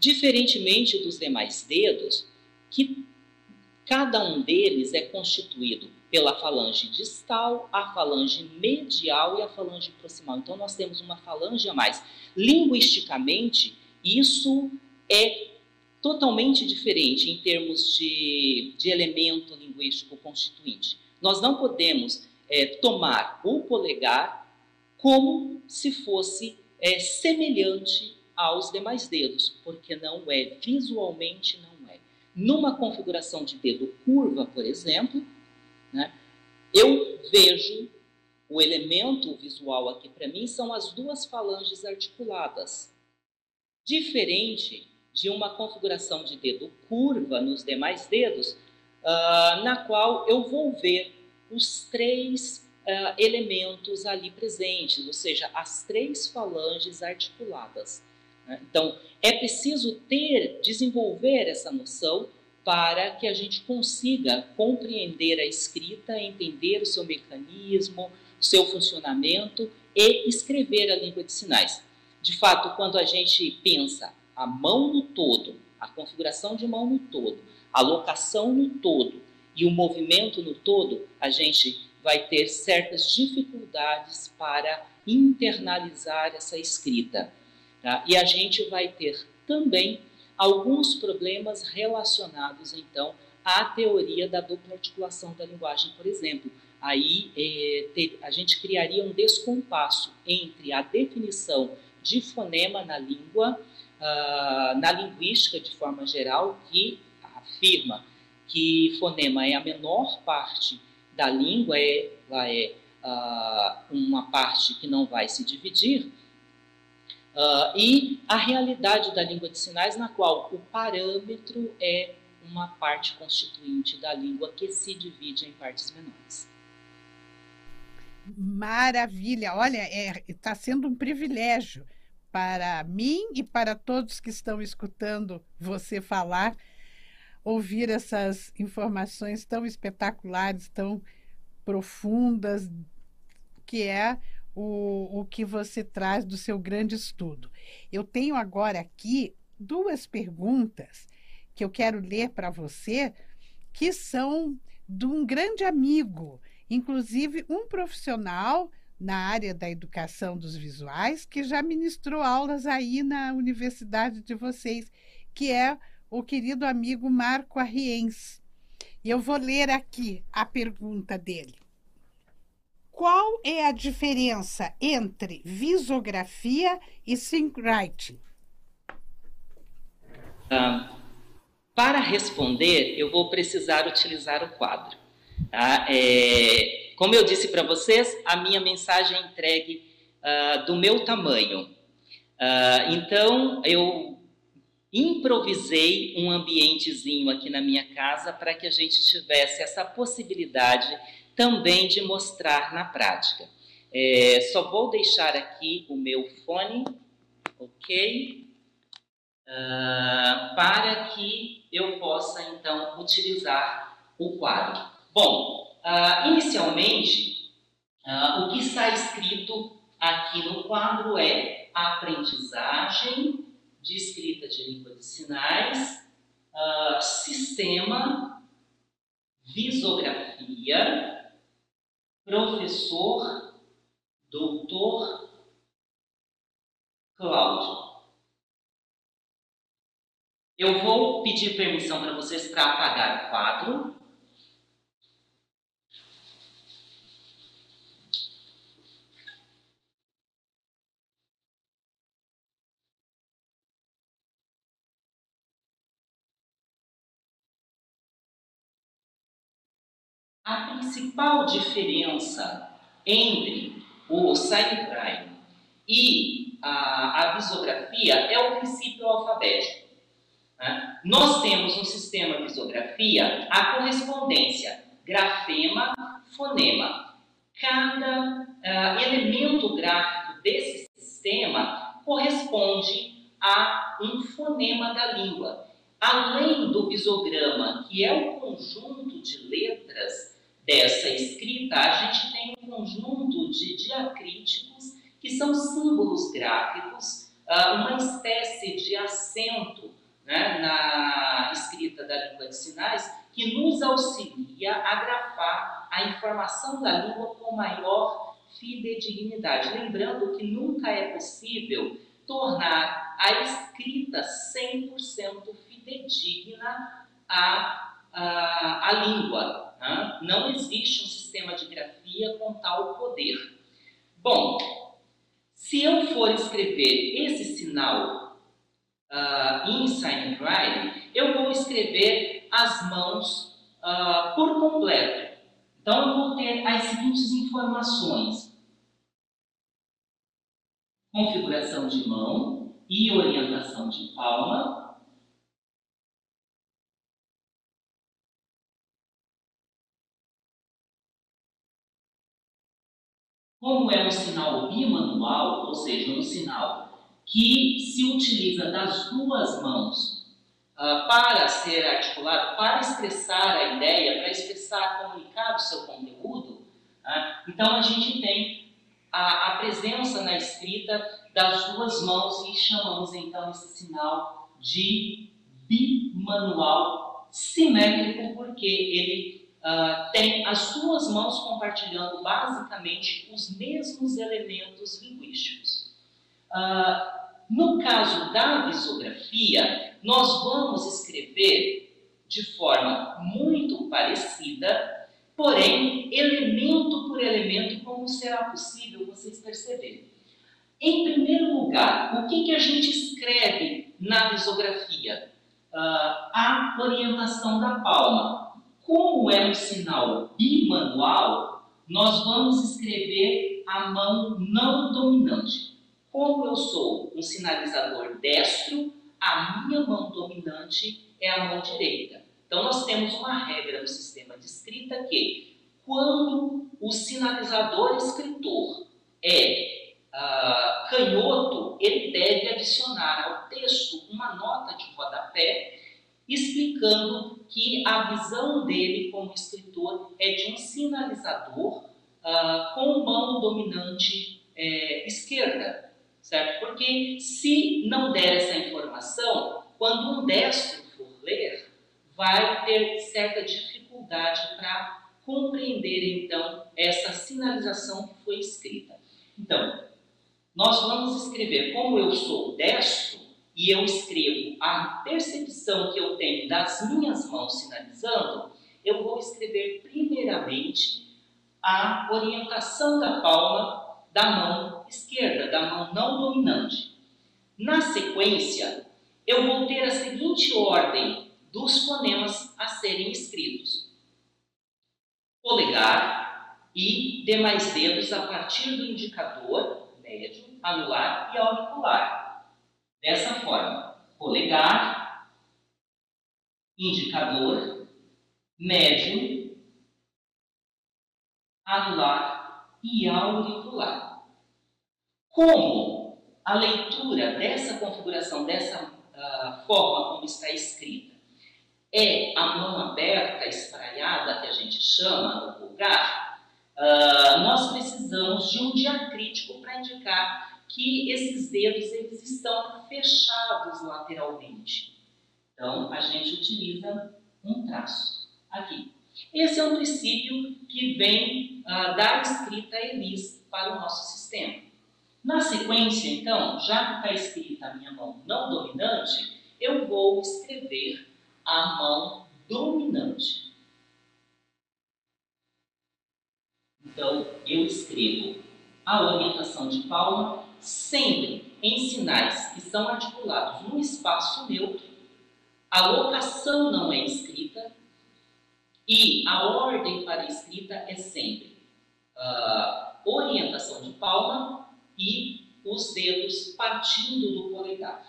Diferentemente dos demais dedos, que cada um deles é constituído pela falange distal, a falange medial e a falange proximal. Então, nós temos uma falange a mais. Linguisticamente, isso é totalmente diferente em termos de, de elemento linguístico constituinte. Nós não podemos é, tomar o polegar como se fosse é, semelhante aos demais dedos, porque não é, visualmente não é. Numa configuração de dedo curva, por exemplo, né, eu vejo o elemento visual aqui para mim são as duas falanges articuladas. Diferente de uma configuração de dedo curva nos demais dedos, uh, na qual eu vou ver os três uh, elementos ali presentes, ou seja, as três falanges articuladas. Né? Então, é preciso ter, desenvolver essa noção para que a gente consiga compreender a escrita, entender o seu mecanismo, o seu funcionamento e escrever a língua de sinais. De fato, quando a gente pensa a mão no todo, a configuração de mão no todo, a locação no todo e o movimento no todo, a gente vai ter certas dificuldades para internalizar essa escrita. Tá? E a gente vai ter também alguns problemas relacionados, então, à teoria da dupla articulação da linguagem, por exemplo. Aí é, ter, a gente criaria um descompasso entre a definição de fonema na língua, uh, na linguística de forma geral, que afirma que fonema é a menor parte da língua, é, ela é uh, uma parte que não vai se dividir, Uh, e a realidade da língua de sinais, na qual o parâmetro é uma parte constituinte da língua que se divide em partes menores. Maravilha! Olha, está é, sendo um privilégio para mim e para todos que estão escutando você falar, ouvir essas informações tão espetaculares, tão profundas, que é o, o que você traz do seu grande estudo. Eu tenho agora aqui duas perguntas que eu quero ler para você, que são de um grande amigo, inclusive um profissional na área da educação dos visuais, que já ministrou aulas aí na universidade de vocês, que é o querido amigo Marco Arriens. E eu vou ler aqui a pergunta dele. Qual é a diferença entre visografia e sync-writing? Ah, para responder, eu vou precisar utilizar o quadro. Tá? É, como eu disse para vocês, a minha mensagem é entregue uh, do meu tamanho. Uh, então, eu improvisei um ambientezinho aqui na minha casa para que a gente tivesse essa possibilidade também de mostrar na prática. É, só vou deixar aqui o meu fone, ok? Uh, para que eu possa então utilizar o quadro. Bom, uh, inicialmente, uh, o que está escrito aqui no quadro é aprendizagem de escrita de língua de sinais, sistema, visografia, professor, doutor Cláudio. Eu vou pedir permissão para vocês para apagar o quadro. A principal diferença entre o sidecrime e a, a visografia é o princípio alfabético. Né? Nós temos no sistema visografia a correspondência grafema-fonema. Cada uh, elemento gráfico desse sistema corresponde a um fonema da língua. Além do visograma, que é o conjunto de letras dessa escrita, a gente tem um conjunto de diacríticos que são símbolos gráficos, uh, uma espécie de acento né, na escrita da língua de sinais, que nos auxilia a grafar a informação da língua com maior fidedignidade. Lembrando que nunca é possível tornar a escrita 100% fidedigna à, à, à língua. Né? Não existe um sistema de grafia com tal poder. Bom, se eu for escrever esse sinal uh, in sign writing, eu vou escrever as mãos uh, por completo. Então, eu vou ter as seguintes informações: configuração de mão e orientação de palma. Como é um sinal bimanual, ou seja, um sinal que se utiliza das duas mãos uh, para ser articulado, para expressar a ideia, para expressar, comunicar o seu conteúdo. Uh, então a gente tem a, a, presença na escrita das duas mãos e chamamos então esse sinal de bimanual simétrico, porque ele uh, tem as duas mãos compartilhando basicamente os mesmos elementos linguísticos. Uh, no caso da visografia, nós vamos escrever de forma muito parecida, porém, elemento por elemento, como será possível vocês perceberem. Em primeiro lugar, o que, que a gente escreve na visografia? Uh, a orientação da palma. Como é um sinal bimanual, nós vamos escrever a mão não dominante. Como eu sou um sinalizador destro, a minha mão dominante é a mão direita. Então, nós temos uma regra no sistema de escrita que, quando o sinalizador escritor é uh, canhoto, ele deve adicionar ao texto uma nota de rodapé explicando que a visão dele como escritor é de um sinalizador uh, com mão dominante é, esquerda certo? Porque se não der essa informação, quando um destro for ler, vai ter certa dificuldade para compreender então essa sinalização que foi escrita. Então, nós vamos escrever como eu sou destro e eu escrevo a percepção que eu tenho das minhas mãos sinalizando, eu vou escrever primeiramente a orientação da palma da mão esquerda, da mão não dominante. Na sequência, eu vou ter a seguinte ordem dos fonemas a serem escritos: polegar e demais dedos a partir do indicador médio, anular e auricular. Dessa forma, polegar, indicador, médio, anular e auricular. Como a leitura dessa configuração, dessa uh, forma como está escrita, é a mão aberta, espraiada, que a gente chama no vulgar, uh, nós precisamos de um diacrítico para indicar que esses dedos eles estão fechados lateralmente. Então, a gente utiliza um traço aqui. Esse é um princípio que vem uh, da escrita Elis para o nosso sistema. Na sequência, então, já que está escrita a minha mão não dominante, eu vou escrever a mão dominante. Então, eu escrevo a orientação de palma sempre em sinais que são articulados no espaço neutro. A locação não é escrita e a ordem para a escrita é sempre uh, orientação de palma e os dedos partindo do polegar.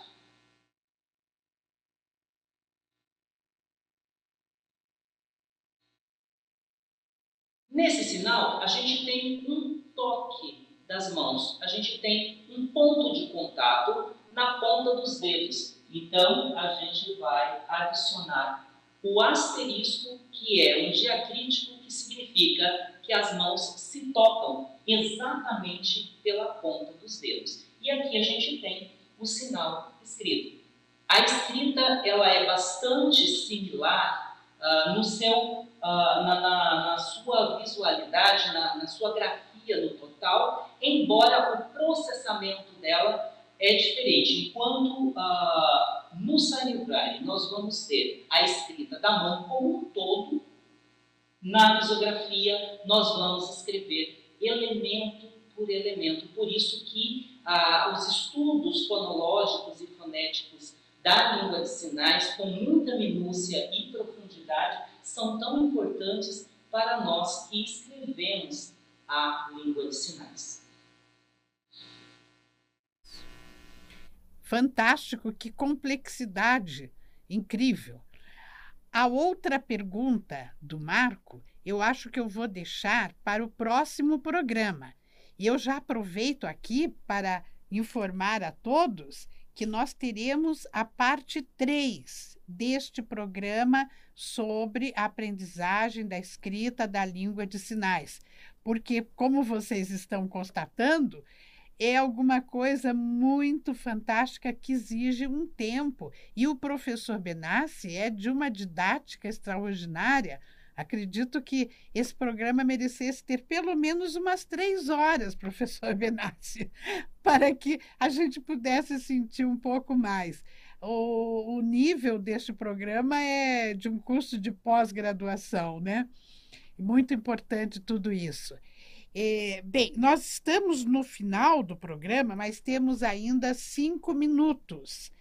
Nesse sinal, a gente tem um toque das mãos, a gente tem um ponto de contato na ponta dos dedos. Então, a gente vai adicionar o asterisco, que é um diacrítico que significa que as mãos se tocam exatamente pela ponta dos dedos. E aqui a gente tem o sinal escrito. A escrita ela é bastante similar uh, no seu, uh, na, na, na, sua visualidade, na, na sua grafia no total, embora o processamento dela é diferente. Enquanto uh, no Braille nós vamos ter a escrita da mão como um todo, na misografia nós vamos escrever elemento por elemento. Por isso que ah, os estudos fonológicos e fonéticos da língua de sinais, com muita minúcia e profundidade, são tão importantes para nós que escrevemos a língua de sinais. Fantástico, que complexidade incrível. A outra pergunta do Marco, eu acho que eu vou deixar para o próximo programa. E eu já aproveito aqui para informar a todos que nós teremos a parte 3 deste programa sobre a aprendizagem da escrita da língua de sinais. Porque, como vocês estão constatando, é alguma coisa muito fantástica que exige um tempo. E o professor Benassi é de uma didática extraordinária. Acredito que esse programa merecesse ter pelo menos umas três horas, [LAUGHS] professor Benassi, para que a gente pudesse sentir um pouco mais. O, o nível deste programa é de um curso de pós-graduação, né? Muito importante tudo isso. É, bem, nós estamos no final do programa, mas temos ainda cinco minutos.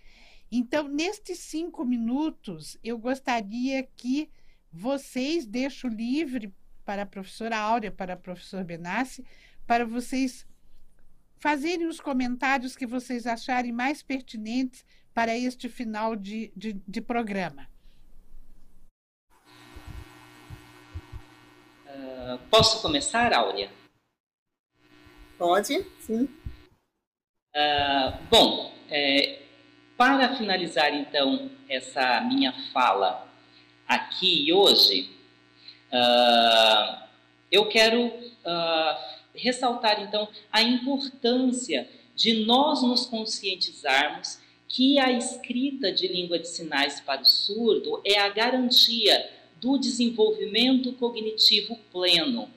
Então, nestes cinco minutos, eu gostaria que vocês deixem livre para a professora Áurea, para o professor Benassi, para vocês fazerem os comentários que vocês acharem mais pertinentes para este final de, de, de programa. Uh, posso começar, Áurea? Pode, sim. Uh, bom, é, para finalizar então essa minha fala aqui hoje, uh, eu quero uh, ressaltar então a importância de nós nos conscientizarmos que a escrita de língua de sinais para o surdo é a garantia do desenvolvimento cognitivo pleno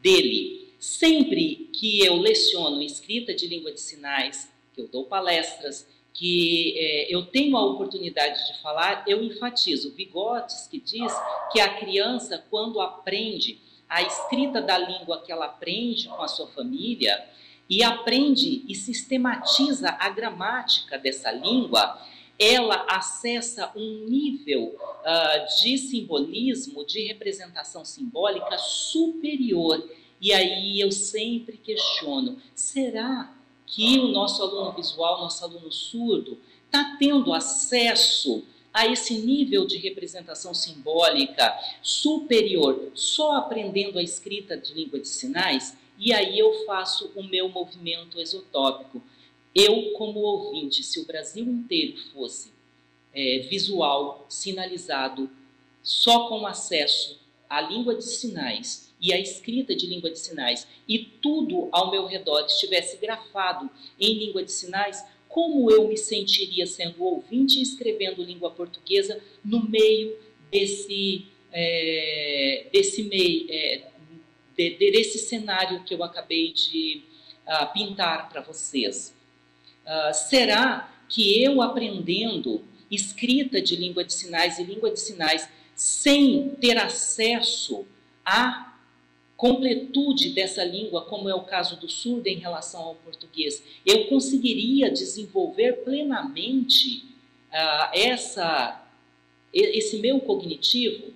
dele. Sempre que eu leciono escrita de língua de sinais, que eu dou palestras, que é, eu tenho a oportunidade de falar, eu enfatizo Bigotes, que diz que a criança, quando aprende a escrita da língua que ela aprende com a sua família e aprende e sistematiza a gramática dessa língua, ela acessa um nível uh, de simbolismo, de representação simbólica superior. E aí eu sempre questiono: será que o nosso aluno visual, nosso aluno surdo, está tendo acesso a esse nível de representação simbólica superior só aprendendo a escrita de língua de sinais? E aí eu faço o meu movimento exotópico. Eu, como ouvinte, se o Brasil inteiro fosse é, visual, sinalizado, só com acesso à língua de sinais e à escrita de língua de sinais, e tudo ao meu redor estivesse grafado em língua de sinais, como eu me sentiria sendo ouvinte e escrevendo língua portuguesa no meio desse, é, desse meio, é, de, desse cenário que eu acabei de uh, pintar para vocês. Uh, será que eu aprendendo escrita de língua de sinais e língua de sinais sem ter acesso à completude dessa língua, como é o caso do surdo em relação ao português, eu conseguiria desenvolver plenamente uh, essa, esse meu cognitivo?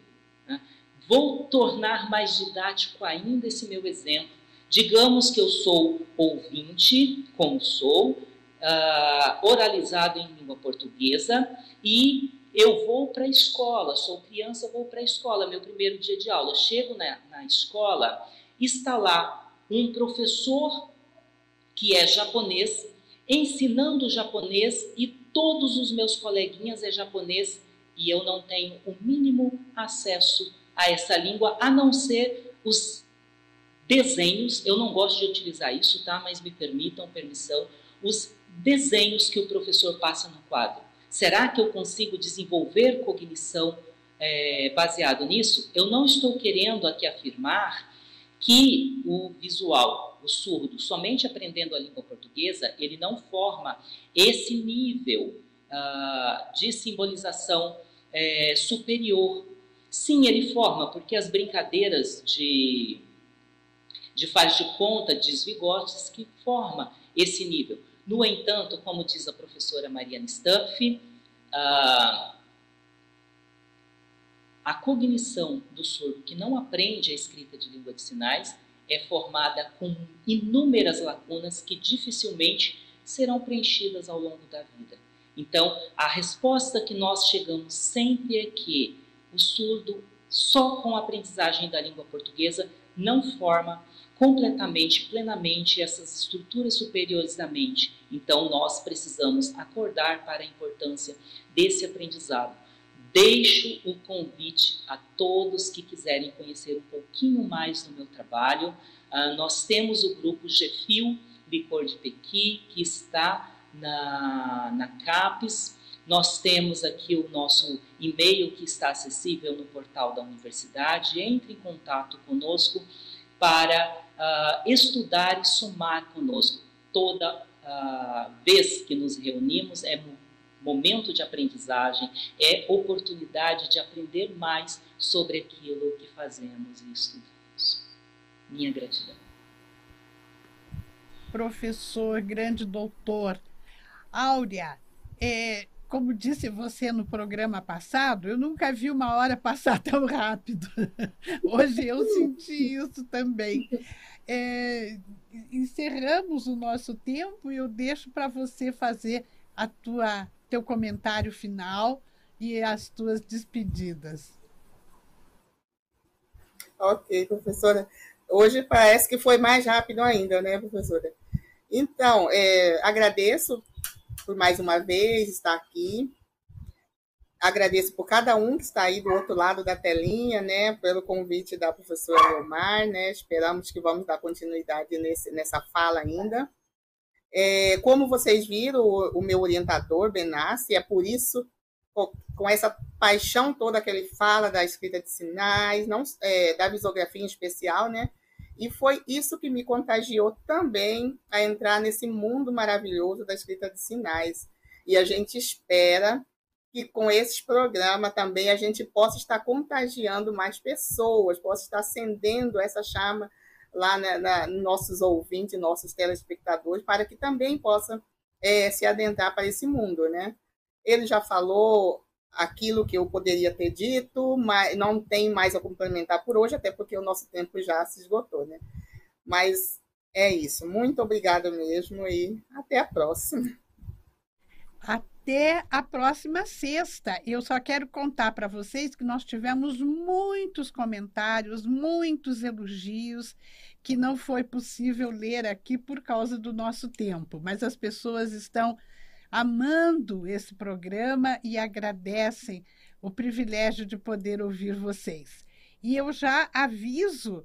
Né? Vou tornar mais didático ainda esse meu exemplo. Digamos que eu sou ouvinte, como sou, uh, oralizado em língua portuguesa e eu vou para a escola, sou criança, vou para a escola, meu primeiro dia de aula. Chego na, na escola, está lá um professor que é japonês, ensinando japonês e todos os meus coleguinhas é japonês e eu não tenho o mínimo acesso a essa língua, a não ser os desenhos. Eu não gosto de utilizar isso, tá? Mas me permitam permissão. Os desenhos que o professor passa no quadro. Será que eu consigo desenvolver cognição é, baseado nisso? Eu não estou querendo aqui afirmar que o visual, o surdo, somente aprendendo a língua portuguesa, ele não forma esse nível uh, de simbolização é, superior. Sim, ele forma, porque as brincadeiras de, de faz de conta, desvigotes, que forma esse nível. No entanto, como diz a professora Mariana Stuff, a, a cognição do surdo que não aprende a escrita de língua de sinais é formada com inúmeras lacunas que dificilmente serão preenchidas ao longo da vida. Então, a resposta que nós chegamos sempre é que o surdo, só com a aprendizagem da língua portuguesa, não forma completamente, plenamente essas estruturas superiores da mente. Então, nós precisamos acordar para a importância desse aprendizado. Deixo o convite a todos que quiserem conhecer um pouquinho mais do meu trabalho. Uh, nós temos o grupo GFIL Licor de Pequi, que está na, na CAPES. Nós temos aqui o nosso e-mail que está acessível no portal da universidade. Entre em contato conosco para uh, estudar e somar conosco. Toda uh, vez que nos reunimos é momento de aprendizagem, é oportunidade de aprender mais sobre aquilo que fazemos e estudamos. Minha gratidão. Professor, grande doutor, Áurea, é, como disse você no programa passado, eu nunca vi uma hora passar [LAUGHS] tão rápido. Hoje eu senti isso também. É, encerramos o nosso tempo e eu deixo para você fazer a tua teu comentário final e as tuas despedidas. Ok, professora. Hoje parece que foi mais rápido ainda, né, professora? Então, é, agradeço por mais uma vez estar aqui. Agradeço por cada um que está aí do outro lado da telinha, né, pelo convite da professora Leomar, né, esperamos que vamos dar continuidade nesse, nessa fala ainda. É, como vocês viram, o, o meu orientador, Benassi, é por isso, com essa paixão toda que ele fala da escrita de sinais, não, é, da visografia em especial, né, e foi isso que me contagiou também a entrar nesse mundo maravilhoso da escrita de sinais. E a gente espera que com esses programas também a gente possa estar contagiando mais pessoas, possa estar acendendo essa chama lá na, na nossos ouvintes, nossos telespectadores, para que também possam é, se adentrar para esse mundo, né? Ele já falou aquilo que eu poderia ter dito, mas não tem mais a complementar por hoje, até porque o nosso tempo já se esgotou, né? Mas é isso. Muito obrigada mesmo e até a próxima. Até a próxima sexta. Eu só quero contar para vocês que nós tivemos muitos comentários, muitos elogios que não foi possível ler aqui por causa do nosso tempo, mas as pessoas estão amando esse programa e agradecem o privilégio de poder ouvir vocês. E eu já aviso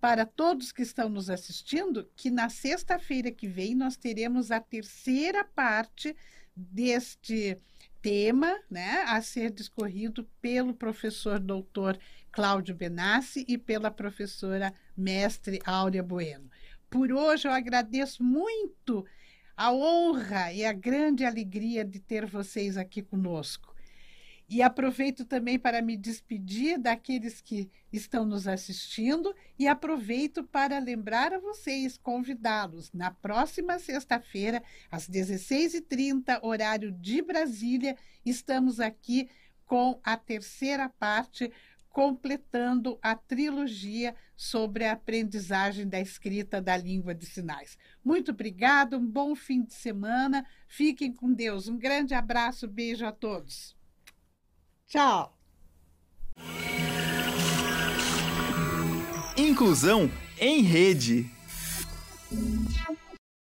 para todos que estão nos assistindo que na sexta-feira que vem nós teremos a terceira parte deste tema, né, a ser discorrido pelo professor doutor Cláudio Benassi e pela professora mestre Áurea Bueno. Por hoje eu agradeço muito a honra e a grande alegria de ter vocês aqui conosco. E aproveito também para me despedir daqueles que estão nos assistindo e aproveito para lembrar a vocês, convidá-los na próxima sexta-feira, às 16h30, horário de Brasília, estamos aqui com a terceira parte completando a trilogia sobre a aprendizagem da escrita da língua de sinais. Muito obrigado, um bom fim de semana. Fiquem com Deus. Um grande abraço, beijo a todos. Tchau. Inclusão em rede.